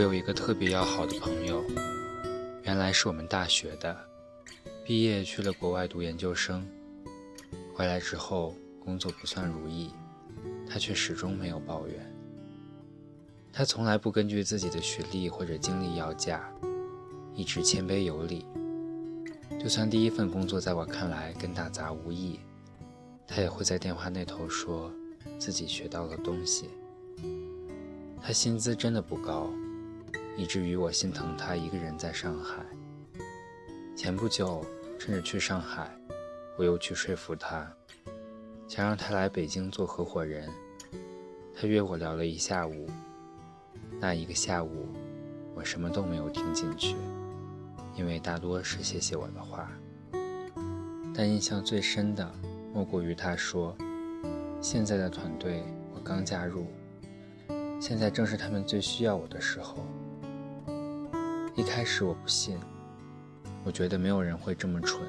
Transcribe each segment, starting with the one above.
我有一个特别要好的朋友，原来是我们大学的，毕业去了国外读研究生，回来之后工作不算如意，他却始终没有抱怨。他从来不根据自己的学历或者经历要价，一直谦卑有礼。就算第一份工作在我看来跟打杂无异，他也会在电话那头说自己学到了东西。他薪资真的不高，以至于我心疼他一个人在上海。前不久，趁着去上海，我又去说服他，想让他来北京做合伙人。他约我聊了一下午，那一个下午，我什么都没有听进去，因为大多是谢谢我的话。但印象最深的，莫过于他说：“现在的团队，我刚加入。”现在正是他们最需要我的时候。一开始我不信，我觉得没有人会这么蠢，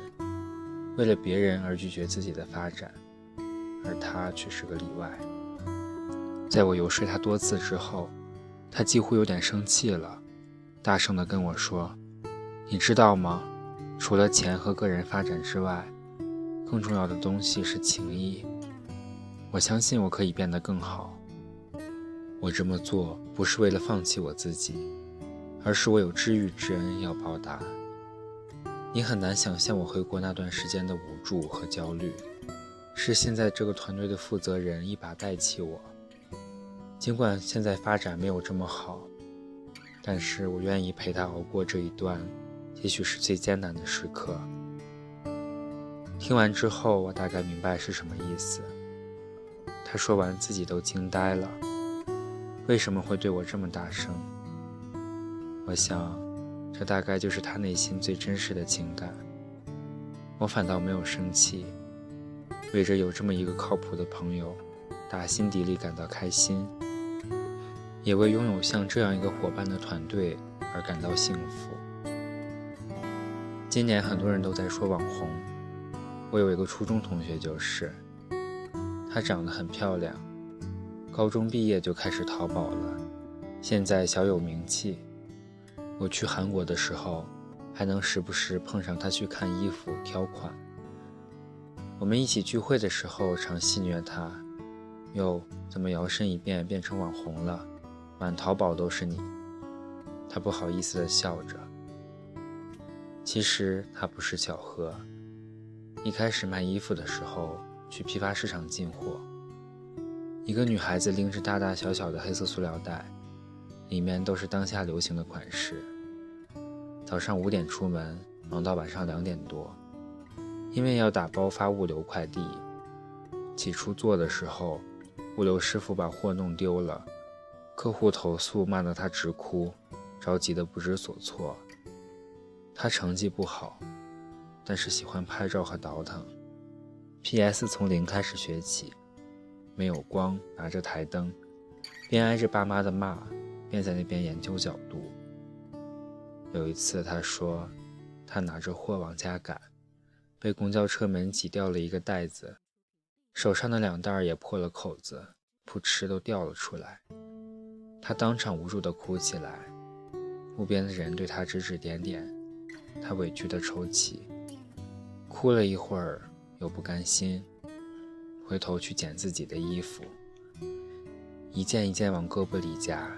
为了别人而拒绝自己的发展，而他却是个例外。在我游说他多次之后，他几乎有点生气了，大声地跟我说：“你知道吗？除了钱和个人发展之外，更重要的东西是情谊。我相信我可以变得更好。”我这么做不是为了放弃我自己，而是我有知遇之恩要报答。你很难想象我回国那段时间的无助和焦虑，是现在这个团队的负责人一把带起我。尽管现在发展没有这么好，但是我愿意陪他熬过这一段，也许是最艰难的时刻。听完之后，我大概明白是什么意思。他说完，自己都惊呆了。为什么会对我这么大声？我想，这大概就是他内心最真实的情感。我反倒没有生气，为着有这么一个靠谱的朋友，打心底里感到开心，也为拥有像这样一个伙伴的团队而感到幸福。今年很多人都在说网红，我有一个初中同学就是，她长得很漂亮。高中毕业就开始淘宝了，现在小有名气。我去韩国的时候，还能时不时碰上他去看衣服挑款。我们一起聚会的时候，常戏谑他：“哟，怎么摇身一变变成网红了？满淘宝都是你。”他不好意思地笑着。其实他不是巧合。一开始卖衣服的时候，去批发市场进货。一个女孩子拎着大大小小的黑色塑料袋，里面都是当下流行的款式。早上五点出门，忙到晚上两点多，因为要打包发物流快递。起初做的时候，物流师傅把货弄丢了，客户投诉，骂得他直哭，着急得不知所措。他成绩不好，但是喜欢拍照和倒腾，PS 从零开始学起。没有光，拿着台灯，边挨着爸妈的骂，边在那边研究角度。有一次，他说，他拿着货往家赶，被公交车门挤掉了一个袋子，手上的两袋也破了口子，噗嗤都掉了出来。他当场无助地哭起来，路边的人对他指指点点，他委屈地抽泣，哭了一会儿，又不甘心。回头去捡自己的衣服，一件一件往胳膊里夹，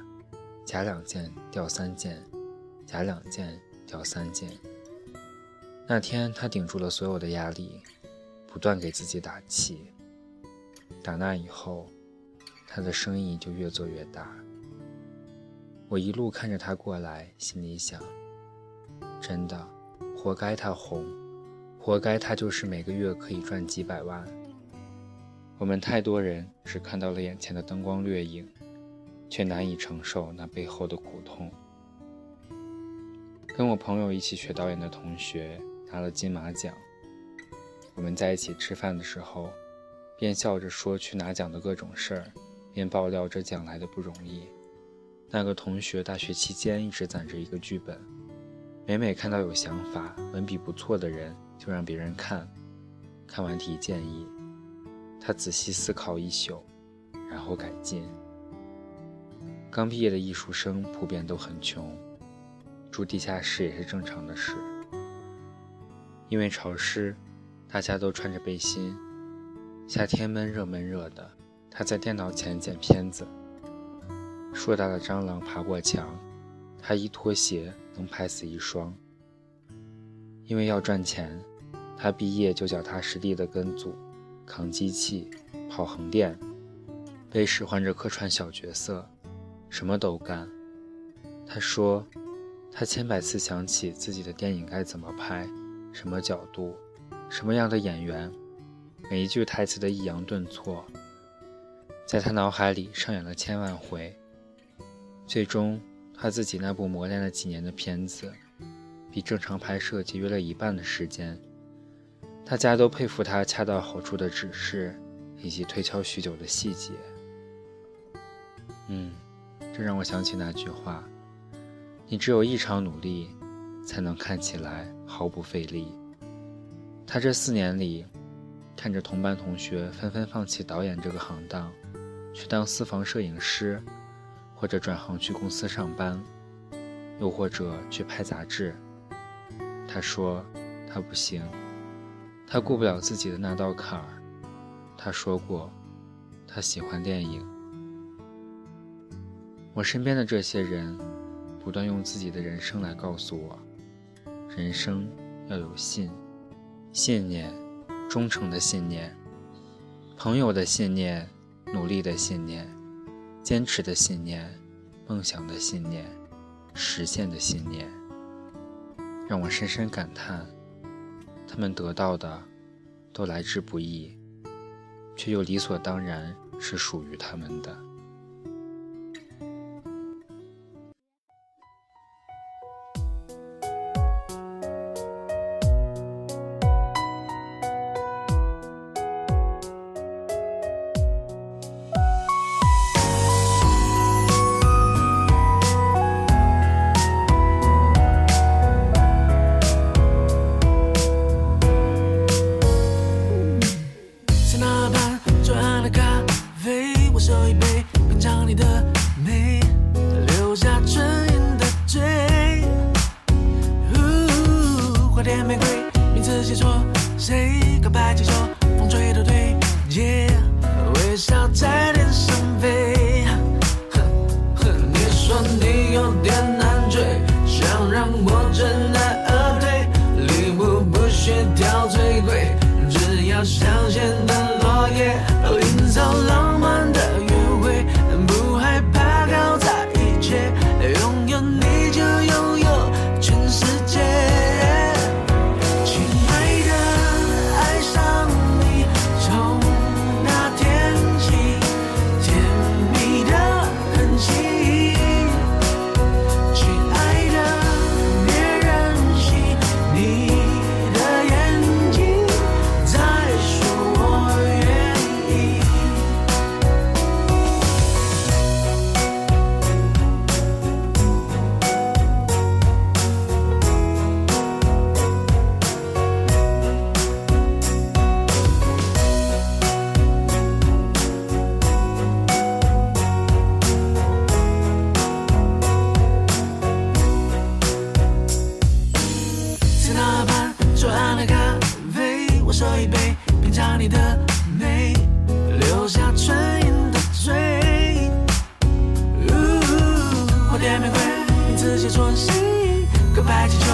夹两件掉三件，假两件掉三件。那天他顶住了所有的压力，不断给自己打气。打那以后，他的生意就越做越大。我一路看着他过来，心里想：真的，活该他红，活该他就是每个月可以赚几百万。我们太多人只看到了眼前的灯光掠影，却难以承受那背后的苦痛。跟我朋友一起学导演的同学拿了金马奖，我们在一起吃饭的时候，边笑着说去拿奖的各种事儿，边爆料这奖来的不容易。那个同学大学期间一直攒着一个剧本，每每看到有想法、文笔不错的人，就让别人看，看完提建议。他仔细思考一宿，然后改进。刚毕业的艺术生普遍都很穷，住地下室也是正常的事。因为潮湿，大家都穿着背心。夏天闷热闷热的，他在电脑前剪片子。硕大的蟑螂爬过墙，他一脱鞋能拍死一双。因为要赚钱，他毕业就脚踏实地的跟组，扛机器，跑横店，被使唤着客串小角色，什么都干。他说，他千百次想起自己的电影该怎么拍，什么角度，什么样的演员。每一句台词的抑扬顿挫，在他脑海里上演了千万回。最终，他自己那部磨练了几年的片子，比正常拍摄节约了一半的时间。大家都佩服他恰到好处的指示，以及推敲许久的细节。嗯，这让我想起那句话：“你只有异常努力，才能看起来毫不费力。”他这四年里。看着同班同学纷纷放弃导演这个行当，去当私房摄影师，或者转行去公司上班，又或者去拍杂志。他说他不行，他过不了自己的那道坎儿。他说过，他喜欢电影。我身边的这些人，不断用自己的人生来告诉我：人生要有信，信念。忠诚的信念，朋友的信念，努力的信念，坚持的信念，梦想的信念，实现的信念，让我深深感叹，他们得到的都来之不易，却又理所当然是属于他们的。谁说，谁告白气球，风吹都对。yeah,，微笑在天上飞。你说你有点难追，想让我知难而退，礼物不需挑最贵，只要香榭的。喝一杯，品尝你的美，留下唇印的嘴。花店玫瑰，名字写错谁？告白气球。